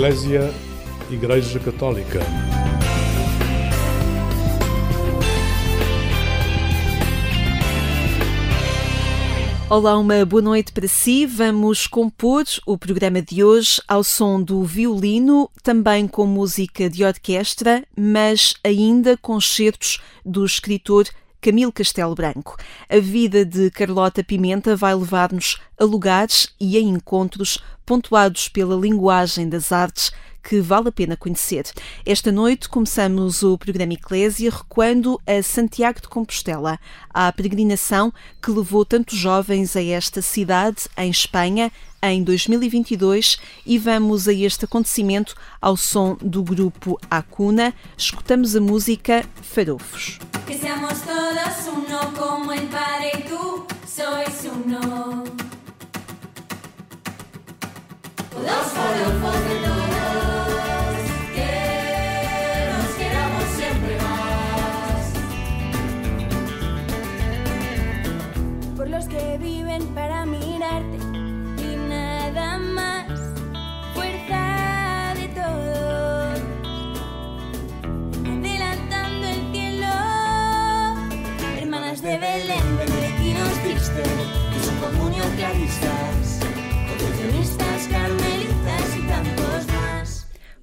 Eclésia Igreja Católica. Olá, uma boa noite para si. Vamos compor o programa de hoje ao som do violino, também com música de orquestra, mas ainda com certos do escritor Camilo Castelo Branco. A vida de Carlota Pimenta vai levar-nos a lugares e a encontros pontuados pela linguagem das artes que vale a pena conhecer. Esta noite começamos o programa Eclésia recuando a Santiago de Compostela, à peregrinação que levou tantos jovens a esta cidade, em Espanha, em 2022 e vamos a este acontecimento ao som do grupo Acuna. Escutamos a música Farofos. Que seamos todos uno como el Padre y tú sois uno. Los farofos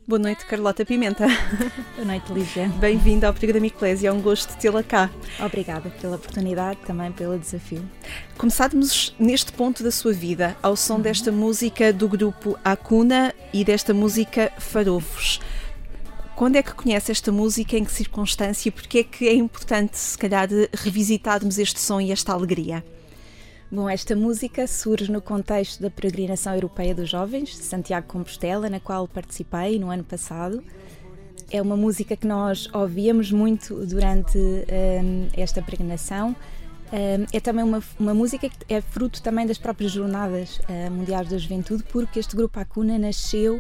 Boa noite, Carlota Pimenta. Boa noite, Lígia. Bem-vinda ao programa Eclésia, é um gosto tê-la cá. Obrigada pela oportunidade, também pelo desafio. Começámos neste ponto da sua vida, ao som uhum. desta música do grupo Acuna e desta música Farofos. Quando é que conhece esta música, em que circunstância e porque é que é importante, se calhar, revisitarmos este som e esta alegria? Bom, esta música surge no contexto da Peregrinação Europeia dos Jovens, de Santiago Compostela, na qual participei no ano passado. É uma música que nós ouvíamos muito durante um, esta peregrinação. Um, é também uma, uma música que é fruto também das próprias Jornadas uh, Mundiais da Juventude, porque este grupo Acuna nasceu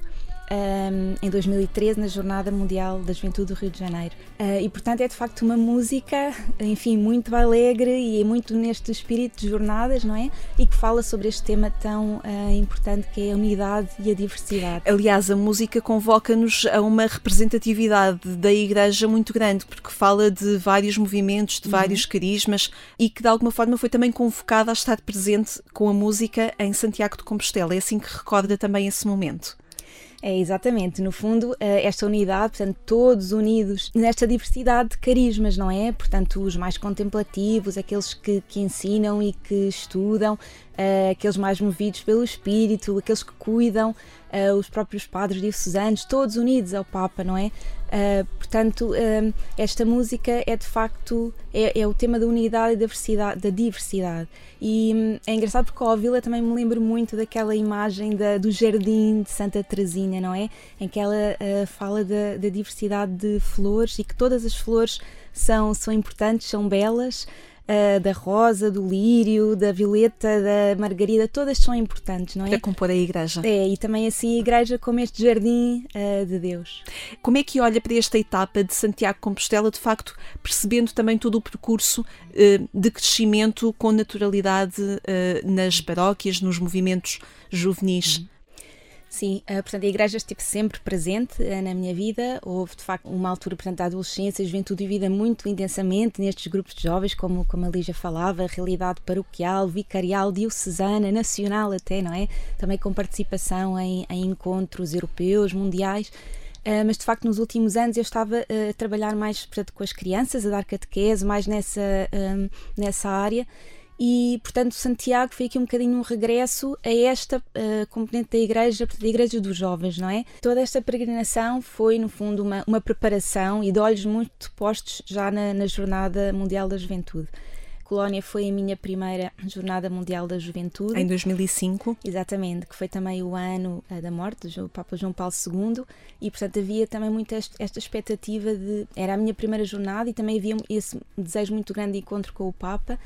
um, em 2013 na Jornada Mundial da Juventude do Rio de Janeiro. Uh, e portanto é de facto uma música, enfim, muito alegre e é muito neste espírito de jornadas, não é? E que fala sobre este tema tão uh, importante que é a unidade e a diversidade. Aliás, a música convoca-nos a uma representatividade da Igreja muito grande, porque fala de vários movimentos, de vários uhum. carismas e que de alguma forma foi também convocada a estar presente com a música em Santiago de Compostela. É assim que recorda também esse momento. É, exatamente. No fundo, eh, esta unidade, portanto, todos unidos nesta diversidade de carismas, não é? Portanto, os mais contemplativos, aqueles que, que ensinam e que estudam, uh, aqueles mais movidos pelo espírito, aqueles que cuidam, uh, os próprios padres diocesanos, todos unidos ao Papa, não é? Uh, portanto, uh, esta música é de facto é, é, o tema da unidade e da diversidade, da diversidade. E um, é engraçado porque ao ouvi-la também me lembro muito daquela imagem da, do jardim de Santa Teresinha, não é? Em que ela uh, fala da, da, diversidade de flores e que todas as flores são, são importantes, são belas uh, da rosa, do lírio, da violeta, da margarida, todas são importantes, não é? Para compor a igreja. É, e também assim a igreja como este jardim uh, de Deus. Como é que olha para esta etapa de Santiago Compostela, de facto, percebendo também todo o percurso uh, de crescimento com naturalidade nas paróquias, nos movimentos juvenis? Uhum. Sim, uh, portanto, a Igreja esteve sempre presente uh, na minha vida. Houve, de facto, uma altura, portanto, da adolescência, juventude vivida muito intensamente nestes grupos de jovens, como, como a Lígia falava, realidade paroquial, vicarial, diocesana, nacional até, não é? Também com participação em, em encontros europeus, mundiais. Uh, mas de facto nos últimos anos eu estava a trabalhar mais portanto, com as crianças, a dar catequese, mais nessa, nessa área e, portanto, Santiago foi aqui um bocadinho um regresso a esta uh, componente da igreja, da igreja dos jovens, não é? Toda esta peregrinação foi, no fundo, uma, uma preparação e de olhos muito postos já na, na Jornada Mundial da Juventude. Colónia foi a minha primeira Jornada Mundial da Juventude. Em 2005. Exatamente, que foi também o ano uh, da morte do Papa João Paulo II e, portanto, havia também muito esta expectativa de. Era a minha primeira jornada e também havia esse desejo muito grande de encontro com o Papa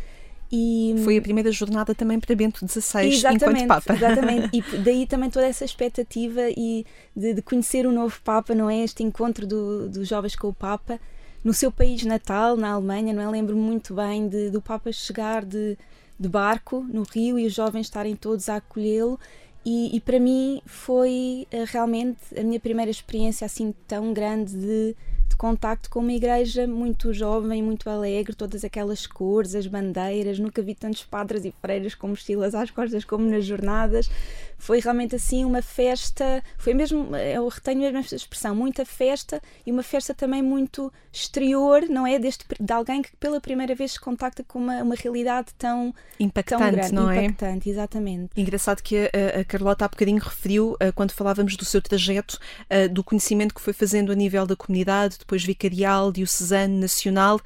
e... Foi a primeira jornada também para Bento XVI enquanto Papa. Exatamente, e daí também toda essa expectativa e de, de conhecer o novo Papa, não é? Este encontro do, dos jovens com o Papa no seu país natal, na Alemanha, não é? Lembro muito bem de, do Papa chegar de, de barco no Rio e os jovens estarem todos a acolhê-lo E, e para mim foi uh, realmente a minha primeira experiência assim tão grande de, de contacto com uma igreja muito jovem, muito alegre, todas aquelas cores, as bandeiras, nunca vi tantos padres e freiras com mochilas às costas como nas jornadas. Foi realmente assim uma festa, foi mesmo, eu retenho mesmo esta expressão, muita festa e uma festa também muito exterior, não é? Deste, de alguém que pela primeira vez se contacta com uma, uma realidade tão impactante, tão grande, não é? Impactante, exatamente. Engraçado que a, a Carlota há bocadinho referiu, uh, quando falávamos do seu trajeto, uh, do conhecimento que foi fazendo a nível da comunidade, depois vicarial, diocesano, nacional,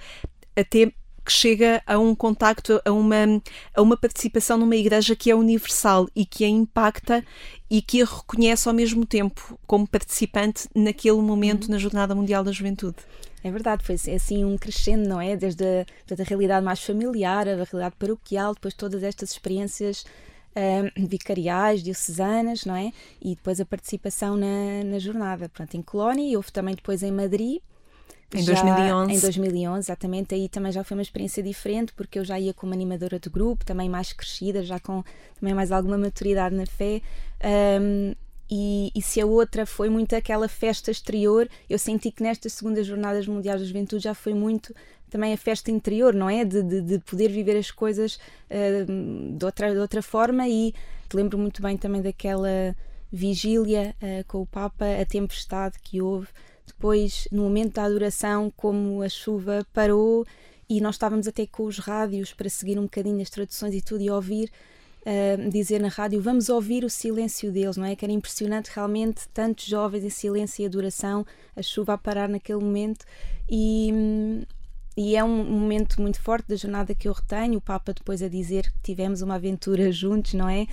até que chega a um contacto, a uma, a uma participação numa igreja que é universal e que a impacta e que a reconhece ao mesmo tempo como participante naquele momento uhum. na Jornada Mundial da Juventude. É verdade, foi assim um crescendo, não é? Desde a, desde a realidade mais familiar, a realidade paroquial, depois todas estas experiências um, vicariais, diocesanas, não é? E depois a participação na, na jornada. Portanto, em Colónia e houve também depois em Madrid. Em já, 2011. Em 2011, exatamente. Aí também já foi uma experiência diferente, porque eu já ia como animadora do grupo, também mais crescida, já com também mais alguma maturidade na fé. Um, e, e, se a outra foi muito aquela festa exterior, eu senti que nestas segundas jornadas mundiais da juventude já foi muito também a festa interior, não é? De, de, de poder viver as coisas uh, de, outra, de outra forma e lembro muito bem também daquela vigília uh, com o Papa, a tempestade que houve, depois no momento da adoração, como a chuva parou e nós estávamos até com os rádios para seguir um bocadinho as traduções e tudo e ouvir Uh, dizer na rádio vamos ouvir o silêncio deles, não é? Que era impressionante realmente, tantos jovens em silêncio e adoração, a chuva a parar naquele momento e, e é um momento muito forte da jornada que eu retenho. O Papa depois a dizer que tivemos uma aventura juntos, não é?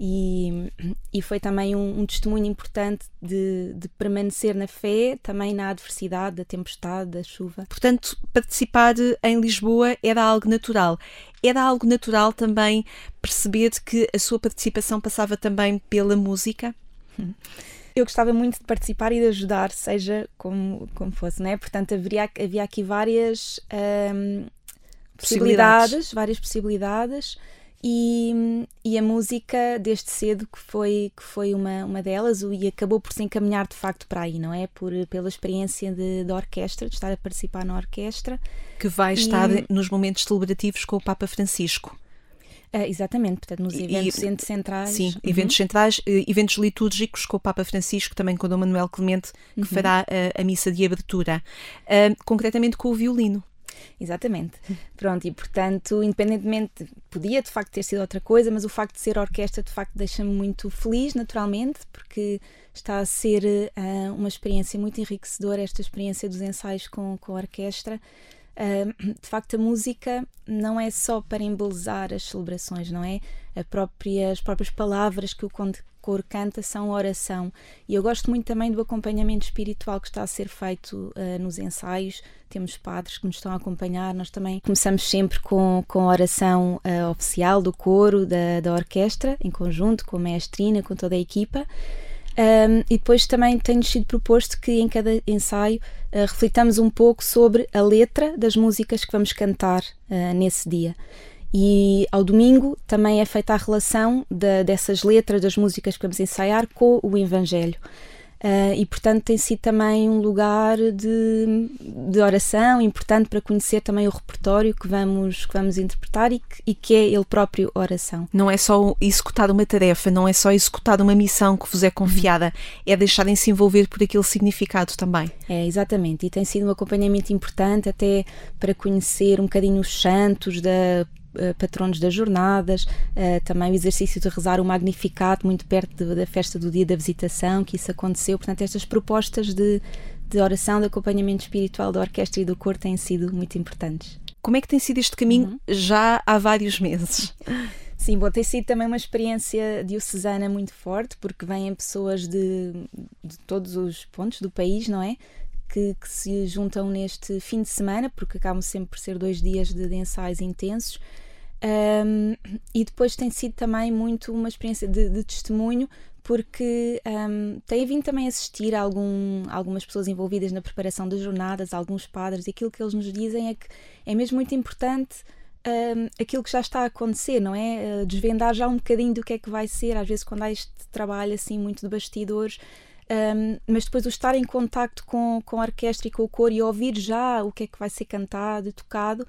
E, e foi também um, um testemunho importante de, de, permanecer na fé, também na adversidade, da tempestade, da chuva. Portanto, participar em Lisboa era algo natural. Era algo natural também perceber que a sua participação passava também pela música? eu gostava muito de participar e de ajudar, seja como, como fosse, né? Portanto, haveria, havia aqui várias um, possibilidades, possibilidades, várias possibilidades. E, e, a música desde cedo que foi que foi uma, uma delas e acabou por se encaminhar de facto para aí não é por pela experiência de, de orquestra de estar a participar na orquestra que vai e, estar nos momentos celebrativos com o Papa Francisco Uh, exatamente, portanto, nos eventos e, centrais. Sim, uhum. eventos centrais, eh, eventos litúrgicos com o Papa Francisco, também com o Dom Manuel Clemente, que uhum. fará uh, a missa de abertura, uh, concretamente com o violino. Exatamente. Pronto, e portanto, independentemente, podia de facto ter sido outra coisa, mas o facto de ser orquestra de facto deixa-me muito feliz, naturalmente, porque está a ser uh, uma experiência muito enriquecedora, esta experiência dos ensaios com, com a orquestra de facto, a música não é só para embelezar as celebrações, não é? Própria, as próprias palavras que o coro canta são oração. E eu gosto muito também do acompanhamento espiritual que está a ser feito uh, nos ensaios. Temos padres que nos estão a acompanhar. Nós também começamos sempre com, com a oração uh, oficial do coro, da, da orquestra, em conjunto, com a maestrina, com toda a equipa. Um, e depois também tem-nos sido proposto que em cada ensaio uh, reflitamos um pouco sobre a letra das músicas que vamos cantar uh, nesse dia. E ao domingo também é feita a relação de, dessas letras das músicas que vamos ensaiar com o Evangelho. Uh, e portanto tem sido também um lugar de, de oração importante para conhecer também o repertório que vamos, que vamos interpretar e que, e que é ele próprio oração. Não é só executar uma tarefa, não é só executar uma missão que vos é confiada, é deixarem-se envolver por aquele significado também. É, exatamente, e tem sido um acompanhamento importante até para conhecer um bocadinho os santos da patronos das jornadas, uh, também o exercício de rezar o Magnificat muito perto de, da festa do dia da visitação, que isso aconteceu. Portanto, estas propostas de, de oração, de acompanhamento espiritual da orquestra e do coro têm sido muito importantes. Como é que tem sido este caminho uhum. já há vários meses? Sim, bom, tem sido também uma experiência diocesana muito forte, porque vêm pessoas de, de todos os pontos do país, não é? Que, que, se juntam neste fim de semana, porque acabam sempre por ser dois dias de, de ensaios intensos. Um, e depois tem sido também muito uma experiência de, de testemunho, porque um, tem vindo também assistir a algum, algumas pessoas envolvidas na preparação das jornadas, alguns padres, e aquilo que eles nos dizem é que é mesmo muito importante um, aquilo que já está a acontecer, não é? Uh, desvendar já um bocadinho do que é que vai ser, às vezes quando há este trabalho assim muito de bastidores, um, mas depois o estar em contacto com, com a orquestra e com o coro e ouvir já o que é que vai ser cantado tocado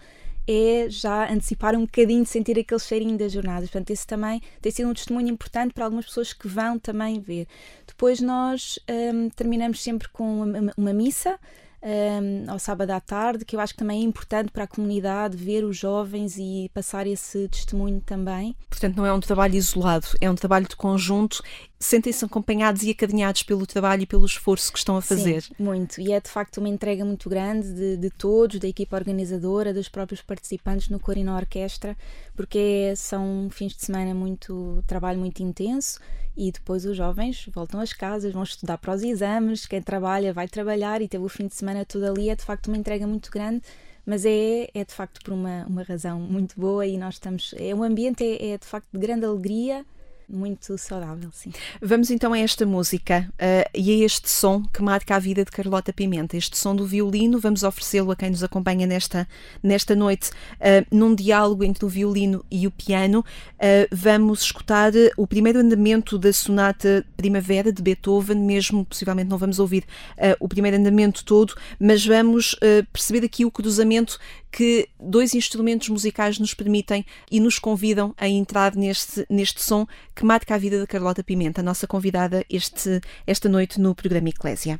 é já antecipar um bocadinho sentir aquele cheirinho das jornadas. Portanto, esse também tem sido um testemunho importante para algumas pessoas que vão também ver. Depois nós um, terminamos sempre com uma, uma missa um, ao sábado à tarde, que eu acho que também é importante para a comunidade ver os jovens e passar esse testemunho também. Portanto, não é um trabalho isolado, é um trabalho de conjunto. Sentem-se acompanhados e acadinhados pelo trabalho e pelo esforço que estão a fazer. Sim, muito. E é de facto uma entrega muito grande de, de todos, da equipa organizadora, dos próprios participantes no coro e na orquestra, porque são fins de semana muito trabalho muito intenso e depois os jovens voltam às casas, vão estudar para os exames, quem trabalha vai trabalhar e teve o fim de semana todo ali, é de facto uma entrega muito grande, mas é, é de facto por uma, uma razão muito boa e nós estamos, é um ambiente é, é de facto de grande alegria, muito saudável, sim. Vamos então a esta música uh, e a este som que marca a vida de Carlota Pimenta. Este som do violino, vamos oferecê-lo a quem nos acompanha nesta, nesta noite, uh, num diálogo entre o violino e o piano. Uh, vamos escutar o primeiro andamento da Sonata Primavera de Beethoven, mesmo possivelmente não vamos ouvir o primeiro andamento todo, mas vamos perceber aqui o cruzamento que dois instrumentos musicais nos permitem e nos convidam a entrar neste, neste som que marca a vida da Carlota Pimenta, a nossa convidada este, esta noite no programa Eclésia.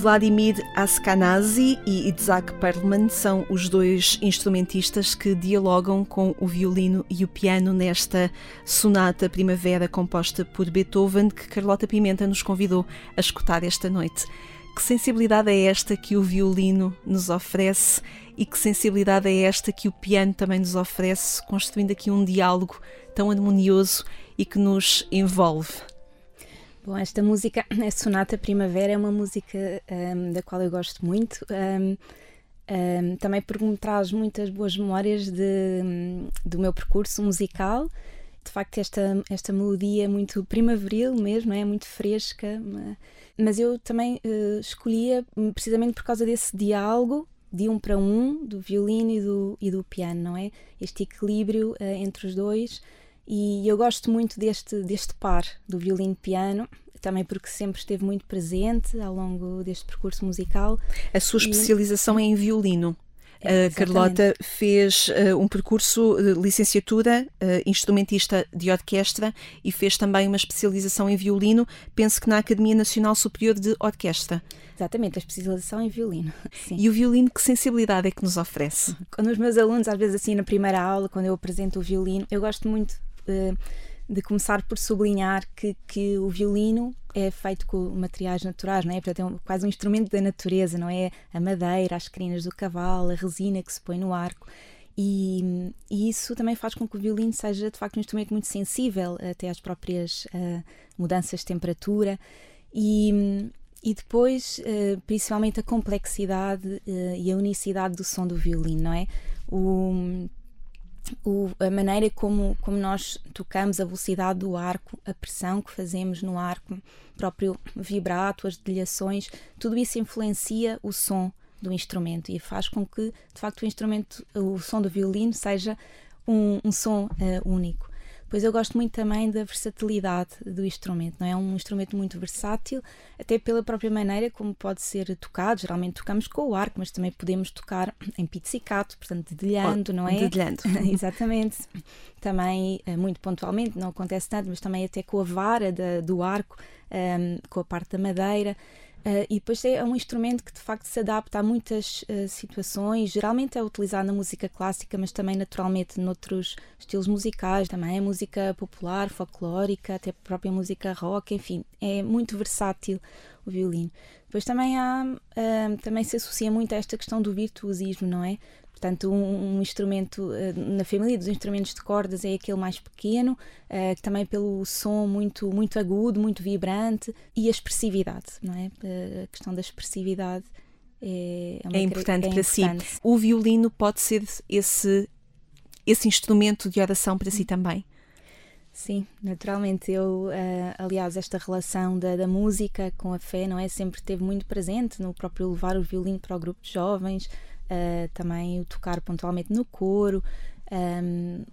Vladimir Askenazi e Isaac Perlman são os dois instrumentistas que dialogam com o violino e o piano nesta sonata primavera composta por Beethoven que Carlota Pimenta nos convidou a escutar esta noite. Que sensibilidade é esta que o violino nos oferece e que sensibilidade é esta que o piano também nos oferece, construindo aqui um diálogo tão harmonioso e que nos envolve? Bom, esta música, a Sonata Primavera, é uma música um, da qual eu gosto muito. Um, um, também porque me traz muitas boas memórias de, do meu percurso musical. De facto, esta, esta melodia é muito primaveril mesmo, é muito fresca. Mas eu também uh, escolhia precisamente por causa desse diálogo de um para um, do violino e do, e do piano, não é? Este equilíbrio uh, entre os dois. E eu gosto muito deste, deste par do violino-piano, também porque sempre esteve muito presente ao longo deste percurso musical. A sua especialização e... é em violino. É, a Carlota fez uh, um percurso de licenciatura, uh, instrumentista de orquestra e fez também uma especialização em violino, penso que na Academia Nacional Superior de Orquestra. Exatamente, a especialização em violino. Sim. E o violino, que sensibilidade é que nos oferece? Quando os meus alunos, às vezes assim na primeira aula, quando eu apresento o violino, eu gosto muito. Uh, de começar por sublinhar que, que o violino é feito com materiais naturais, não é? Portanto, é um, quase um instrumento da natureza, não é? A madeira, as crinas do cavalo, a resina que se põe no arco. E, e, isso também faz com que o violino seja de facto um instrumento muito sensível até às próprias uh, mudanças de temperatura e, e depois uh, principalmente a complexidade uh, e a unicidade do som do violino, não é? O, o, a maneira como, como nós tocamos, a velocidade do arco, a pressão que fazemos no arco, próprio vibrato, as dedilhações, tudo isso influencia o som do instrumento e faz com que, de facto, o instrumento, o som do violino seja um, um som uh, único. Pois eu gosto muito também da versatilidade do instrumento, não é? é um instrumento muito versátil, até pela própria maneira como pode ser tocado. Geralmente tocamos com o arco, mas também podemos tocar em pizzicato, portanto, dedilhando, oh, não é? Dedilhando. Exatamente. Também, eh, muito pontualmente, não acontece tanto, mas também até com a vara da, do arco, um, ehm, com a parte da madeira. Uh, e depois é um instrumento que de facto se adapta a muitas uh, situações, geralmente é utilizado na música clássica, mas também naturalmente noutros estilos musicais, também é música popular, folclórica, até própria música rock, enfim, é muito versátil o violino. Depois também há, uh, também se associa muito a esta questão do virtuosismo, não é? Portanto, um, um instrumento uh, na família dos instrumentos de cordas é aquele mais pequeno, uh, também pelo som muito, muito agudo, muito vibrante e a expressividade, não é? Uh, a questão da expressividade é, é, é importante é para importante. si. O violino pode ser esse, esse instrumento de oração para si também? Sim, naturalmente. Eu, uh, aliás, esta relação da, da, música com a fé, não é? Sempre esteve muito presente no próprio levar o violino para o grupo de jovens, uh, também o tocar pontualmente no coro. Um,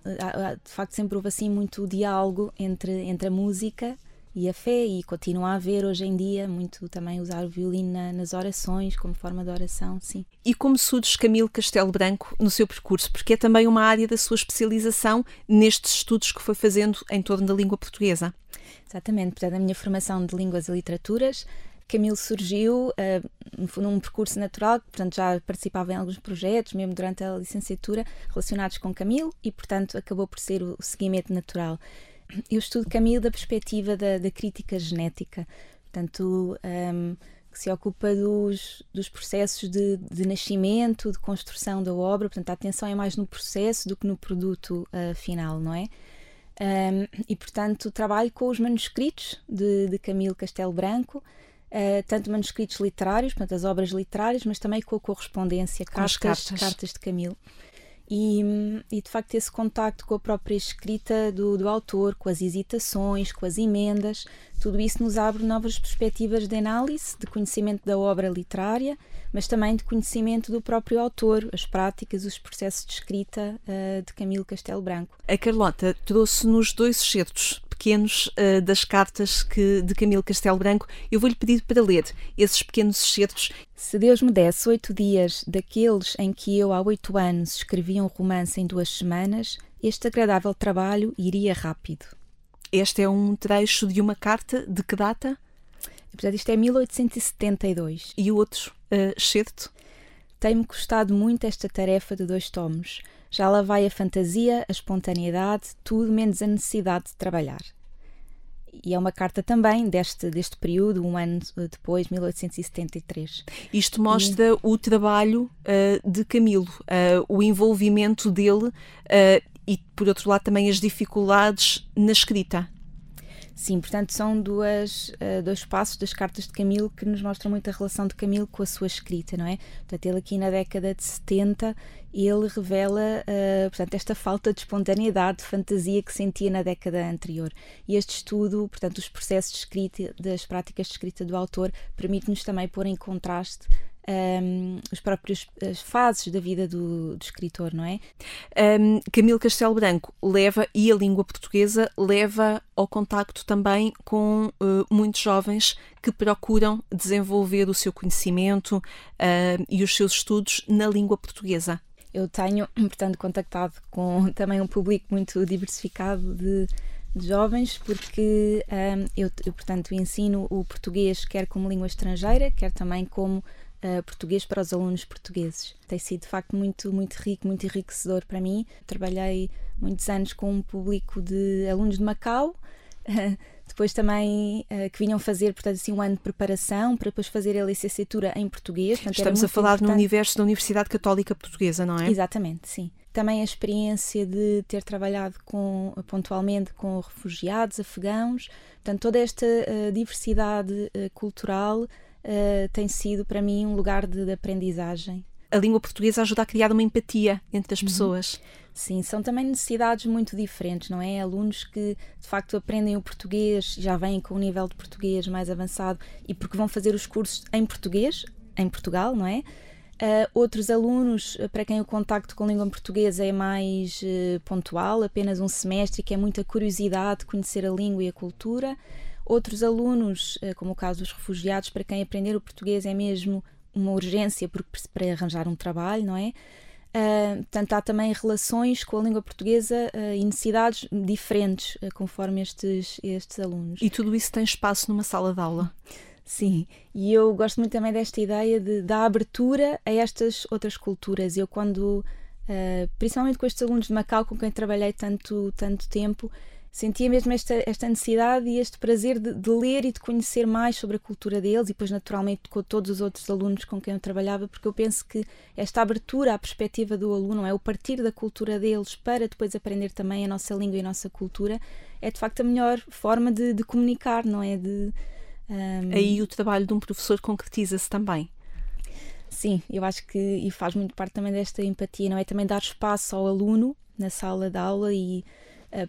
de facto, sempre houve assim muito diálogo entre, entre a música e a fé, e continua a haver hoje em dia muito também usar o violino na, nas orações como forma de oração, sim. E como surge Camilo Castelo Branco no seu percurso? Porque é também uma área da sua especialização nestes estudos que foi fazendo em torno da língua portuguesa. Exatamente, portanto, a minha formação de línguas e literaturas Camilo surgiu uh, num percurso natural, portanto já participava em alguns projetos, mesmo durante a licenciatura, relacionados com Camilo e, portanto, acabou por ser o, seguimento natural. Eu estudo Camilo da perspectiva da, da crítica genética, portanto, um, que se ocupa dos, dos processos de, de, nascimento, de construção da obra, portanto, a atenção é mais no processo do que no produto uh, final, não é? Um, e, portanto, trabalho com os manuscritos de, de Camilo Castelo Branco, Uh, tanto manuscritos literários, portanto, as obras literárias, mas também com a correspondência, cartas, cartas. cartas de Camilo. E, e, de facto esse contacto com a própria escrita do, do, autor, com as hesitações, com as emendas, tudo isso nos abre novas perspectivas de análise, de conhecimento da obra literária, mas também de conhecimento do próprio autor, as práticas, os processos de escrita uh, de Camilo Castelo Branco. A Carlota trouxe-nos dois excertos pequenos uh, das cartas que, de Camilo Castelo Branco. Eu vou-lhe pedir para ler esses pequenos excertos. Se Deus me desse oito dias daqueles em que eu há oito anos escrevia um romance em duas semanas, este agradável trabalho iria rápido. Este é um trecho de uma carta de que data? Portanto, isto é 1872. E o outro uh? Tem-me custado muito esta tarefa de dois tomos. Já lá vai a fantasia, a espontaneidade, tudo menos a necessidade de trabalhar. E é uma carta também deste, deste período, um ano depois, 1873. Isto mostra e... o trabalho uh, de Camilo, uh, o envolvimento dele uh, e, por outro lado, também as dificuldades na escrita. Sim, portanto, são duas, uh, dois passos das cartas de Camilo que nos mostram muito a relação de Camilo com a sua escrita, não é? Portanto, ele aqui na década de 70, ele revela, uh, portanto, esta falta de espontaneidade, de fantasia que sentia na década anterior. E este estudo, portanto, os processos de escrita, das práticas de escrita do autor, permite-nos também pôr em contraste um, os próprios as fases da vida do, do escritor, não é? Um, Camilo Castelo Branco leva, e a língua portuguesa, leva ao contacto também com uh, muitos jovens que procuram desenvolver o seu conhecimento uh, e os seus estudos na língua portuguesa. Eu tenho, portanto, contactado com também um público muito diversificado de, de jovens, porque um, eu, eu, portanto, ensino o português quer como língua estrangeira, quer também como uh, português para os alunos portugueses. Tem sido de facto muito, muito rico, muito enriquecedor para mim. Trabalhei muitos anos com um público de alunos de Macau. depois também uh, que vinham fazer, portanto, assim, um ano de preparação para depois fazer a licenciatura em português. Portanto, Estamos a falar importante. no universo da Universidade Católica Portuguesa, não é? Exatamente, sim. Também a experiência de ter trabalhado com, pontualmente com refugiados afegãos, portanto, toda esta uh, diversidade cultural uh, tem sido para mim um lugar de, de, aprendizagem. A língua portuguesa ajuda a criar uma empatia entre as uhum. pessoas. Sim, são também necessidades muito diferentes, não é? Alunos que de facto aprendem o português, já vêm com um nível de português mais avançado e porque vão fazer os cursos em português, em Portugal, não é? Uh, outros alunos para quem o contacto com a língua portuguesa é mais uh, pontual, apenas um semestre, que é muita curiosidade de conhecer a língua e a cultura. Outros alunos, eh, como o caso dos refugiados, para quem aprender o português é mesmo uma urgência para arranjar um trabalho, não é? Uh, portanto, há também relações com a língua portuguesa uh, e necessidades diferentes uh, conforme estes, estes alunos. E tudo isso tem espaço numa sala de aula? Sim, e eu gosto muito também desta ideia de, da abertura a estas outras culturas. Eu, quando, principalmente com estes alunos de Macau, com quem trabalhei tanto, tanto tempo, sentia mesmo esta, esta necessidade e este prazer de, de, ler e de conhecer mais sobre a cultura deles e depois naturalmente com todos os outros alunos com quem eu trabalhava, porque eu penso que esta abertura à perspectiva do aluno, é o partir da cultura deles para depois aprender também a nossa língua e a nossa cultura, é de facto a melhor forma de, de comunicar, não é? De, um... Aí o trabalho de um professor concretiza-se também. Sim, eu acho que e faz muito parte também desta empatia, não é? Também dar espaço ao aluno na sala de aula e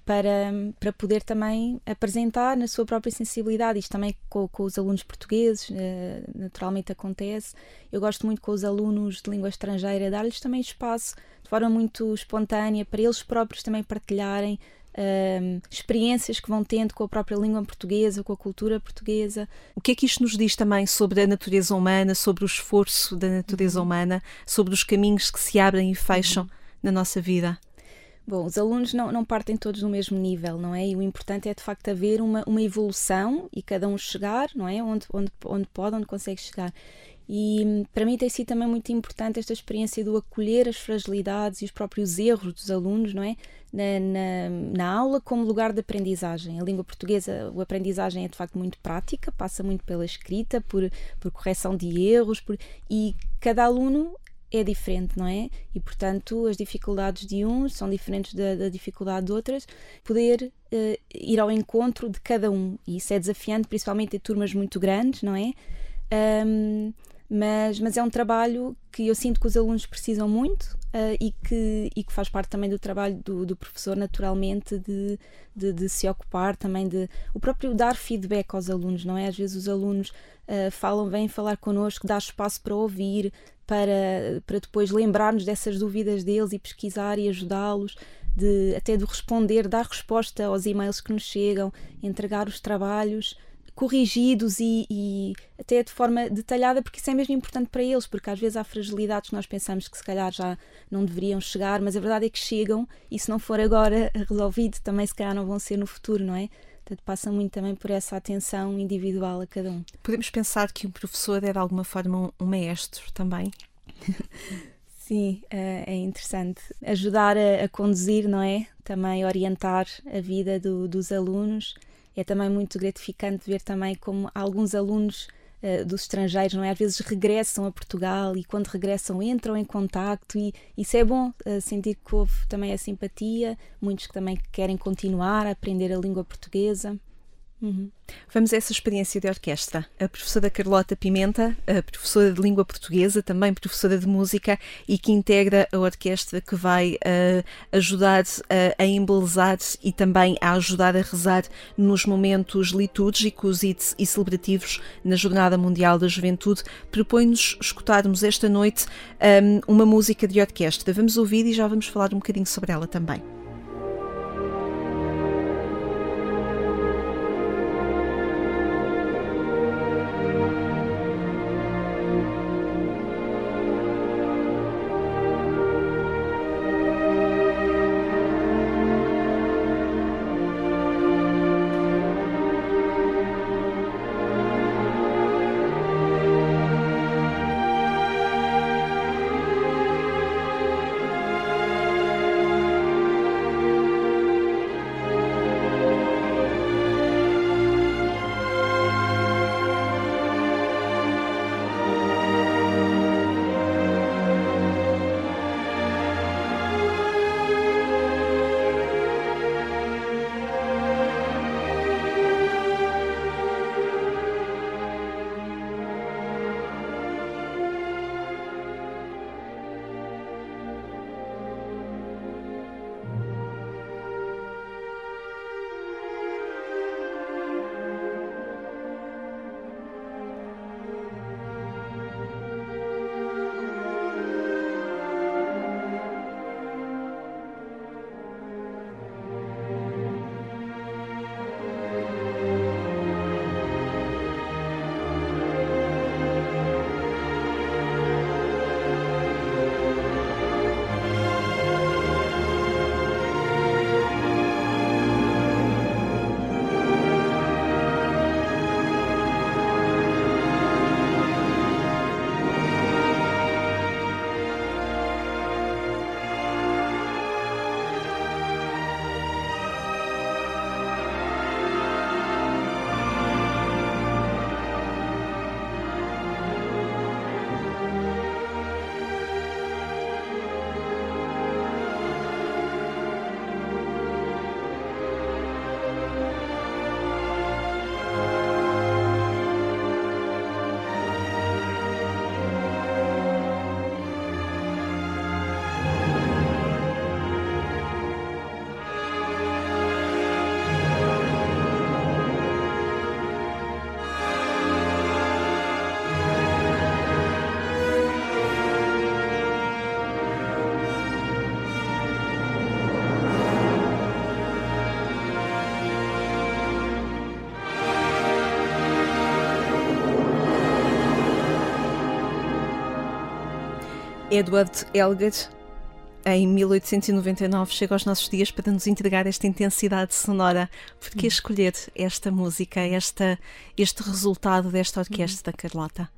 para, para poder também apresentar na sua própria sensibilidade. Isto também com, com os alunos portugueses, eh, naturalmente acontece. Eu gosto muito com os alunos de língua estrangeira, dar-lhes também espaço de forma muito espontânea para eles próprios também partilharem. Uh, experiências que vão tendo com a própria língua portuguesa, com a cultura portuguesa. O que é que isto nos diz também sobre a natureza humana, sobre o esforço da natureza uhum. humana, sobre os caminhos que se abrem e fecham uhum. na nossa vida? Bom, os alunos não, não partem todos do mesmo nível, não é? E o importante é de facto haver uma, uma evolução e cada um chegar, não é? Onde, onde, onde pode, onde consegue chegar. E para mim tem sido também muito importante esta experiência do acolher as fragilidades e os próprios erros dos alunos, não é? Na, na, na, aula como lugar de aprendizagem. A língua portuguesa, a aprendizagem é de facto muito prática, passa muito pela escrita, por, por correção de erros, por, e cada aluno é diferente, não é? E portanto as dificuldades de uns são diferentes da, da dificuldade de outras. Poder uh, ir ao encontro de cada um e isso é desafiante, principalmente em turmas muito grandes, não é? Um, mas, mas é um trabalho que eu sinto que os alunos precisam muito uh, e, que, e que faz parte também do trabalho do, do professor, naturalmente, de, de, de, se ocupar também de o próprio dar feedback aos alunos, não é? Às vezes os alunos uh, falam, vêm falar connosco, dá espaço para ouvir, para, para depois lembrarmos dessas dúvidas deles e pesquisar e ajudá-los, de, até de responder, dar resposta aos e-mails que nos chegam, entregar os trabalhos corrigidos e, e, até de forma detalhada, porque isso é mesmo importante para eles, porque às vezes há fragilidades que nós pensamos que se calhar já não deveriam chegar, mas a verdade é que chegam e se não for agora resolvido, também se calhar não vão ser no futuro, não é? Portanto, passa muito também por essa atenção individual a cada um. Podemos pensar que um professor é de alguma forma um maestro também? Sim, eh, é interessante. Ajudar a, a, conduzir, não é? Também orientar a vida do, dos alunos. É também muito gratificante ver também como alguns alunos uh, dos estrangeiros, não é? Às vezes regressam a Portugal e quando regressam entram em contacto e isso é bom uh, sentir que houve também a simpatia, muitos que também querem continuar a aprender a língua portuguesa. Uhum. Vamos a essa experiência de orquestra. A professora Carlota Pimenta, a professora de língua portuguesa, também professora de música e que integra a orquestra que vai uh, ajudar uh, a embelezar e também a ajudar a rezar nos momentos litúrgicos e, e celebrativos na Jornada Mundial da Juventude, propõe-nos escutarmos esta noite um, uma música de orquestra. Vamos ouvir e já vamos falar um bocadinho sobre ela também. Edward Elgar, em 1899, chega aos nossos dias para nos entregar esta intensidade sonora. Por que escolher esta música, esta, este resultado desta orquestra, Carlota?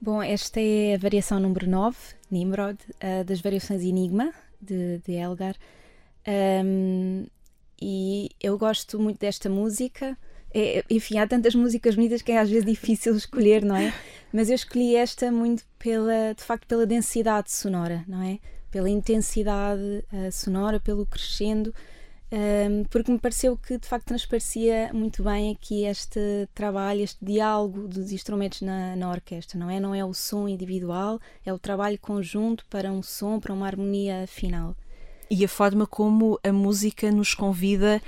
Bom, esta é a variação número 9, Nimrod, uh, das variações Enigma, de, de Elgar. Um, e eu gosto muito desta música. É, enfim, há tantas músicas bonitas que é às vezes difícil escolher, não é? Mas eu escolhi esta muito pela, de facto, pela densidade sonora, não é? Pela intensidade uh, sonora, pelo crescendo, um, ehm, porque me pareceu que de facto transparecia muito bem aqui este trabalho, este diálogo dos instrumentos na, na orquestra, não é? Não é o som individual, é o trabalho conjunto para um som, para uma harmonia final. E a forma como a música nos convida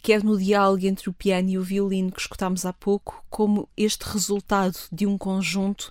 quer no diálogo entre o piano e o violino que escutámos há pouco, como este resultado de um conjunto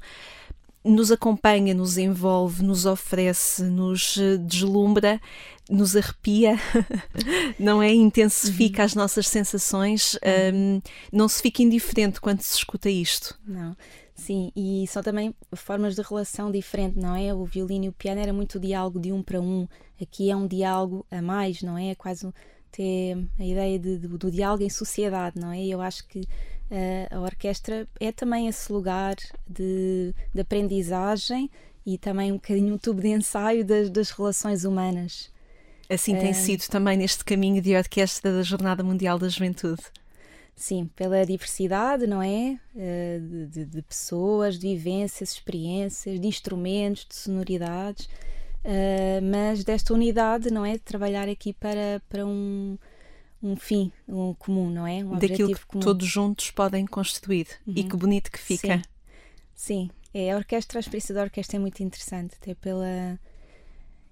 nos acompanha, nos envolve, nos oferece, nos eh, deslumbra, nos arrepia, não é? Intensifica uhum. as nossas sensações, um, não se fica indiferente quando se escuta isto. Não. Sim, e são também formas de relação diferente, não é? O violino e o piano era muito diálogo de um para um. Aqui é um diálogo a mais, não é? É quase ter a ideia de, de, do diálogo em sociedade, não é? Eu acho que uh, a orquestra é também esse lugar de, de, aprendizagem e também um bocadinho um tubo de ensaio das, das relações humanas. Assim tem uh, sido também neste caminho de orquestra da Jornada Mundial da Juventude. Sim, pela diversidade, não é? Uh, de, de, de, pessoas, de vivências, experiências, de instrumentos, de sonoridades. Uh, mas desta unidade, não é? De trabalhar aqui para, para um, um fim um comum, não é? Um Daquilo que comum. todos juntos podem constituir. E Uhum. que bonito que fica. Sim. Sim, é, a orquestra, a experiência da orquestra é muito interessante, até pela.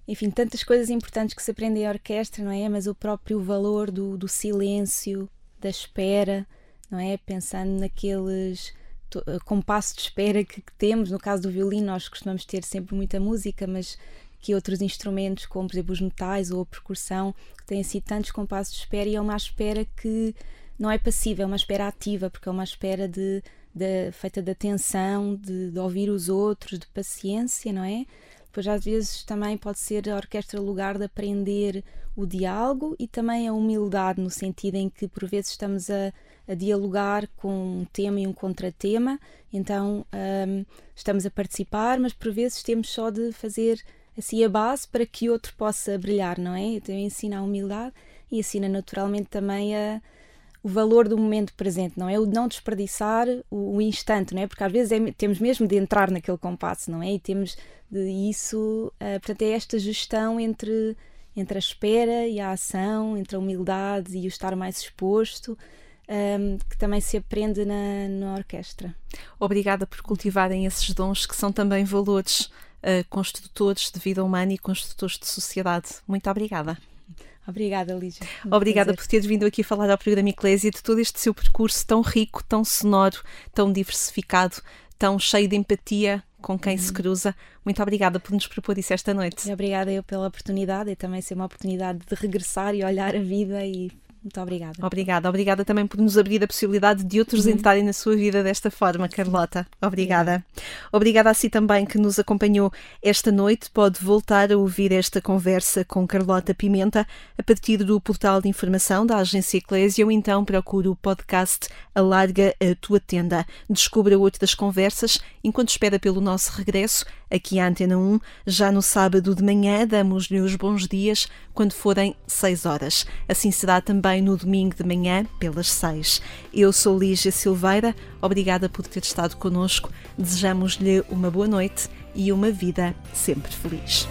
Enfim, tantas coisas importantes que se aprende em orquestra, não é? Mas o próprio valor do, do silêncio, da espera, não é? Pensando naqueles eh, compassos de espera que, que temos. No caso do violino, nós costumamos ter sempre muita música, mas que outros instrumentos, como por exemplo os metais ou a percussão, que têm sido tantos compassos de espera e é uma espera que não é passiva, é uma espera ativa, porque é uma espera de, de- feita de atenção, de, de ouvir os outros, de paciência, não é? Depois, às vezes, também pode ser a orquestra lugar de aprender o diálogo e também a humildade, no sentido em que, por vezes, estamos a, a dialogar com um tema e um contratema, então hum, estamos a participar, mas por vezes temos só de fazer assim a base para que outro possa brilhar, não é? Então, ensina a humildade e ensina naturalmente também a o valor do momento presente, não é? O não desperdiçar o, o instante, não é? Porque às vezes é- temos mesmo de entrar naquele compasso, não é? E temos de isso, ah, portanto, é esta gestão entre, entre a espera e a ação, entre a humildade e o estar mais exposto, ahm, que também se aprende na, na orquestra. Obrigada por cultivarem esses dons que são também valores eh, construtores de vida humana e construtores de sociedade. Muito obrigada. Obrigada, Lígia. Um Obrigada prazer. por teres vindo aqui falar ao programa Eclésia de todo este seu percurso tão rico, tão sonoro, tão diversificado, tão cheio de empatia com quem se cruza. Muito obrigada por nos propor isso esta noite. E obrigada eu pela oportunidade e também ser uma oportunidade de regressar e olhar a vida e muito obrigada. Obrigada, obrigada também por nos abrir a possibilidade de outros entrarem na sua vida desta forma, Carlota. Obrigada. Obrigada a si também que nos acompanhou esta noite. Pode voltar a ouvir esta conversa com Carlota Pimenta a partir do portal de informação da Agência Eclésia ou então procure o podcast Alarga a Tua Tenda. Descubra outras conversas enquanto espera pelo nosso regresso aqui à Antena 1. Já no sábado de manhã damos-lhe os bons dias quando forem 6 horas. Assim será também no domingo de manhã, pelas 6. Eu sou Lígia Silveira, obrigada por ter estado connosco. Desejamos-lhe uma boa noite e uma vida sempre feliz.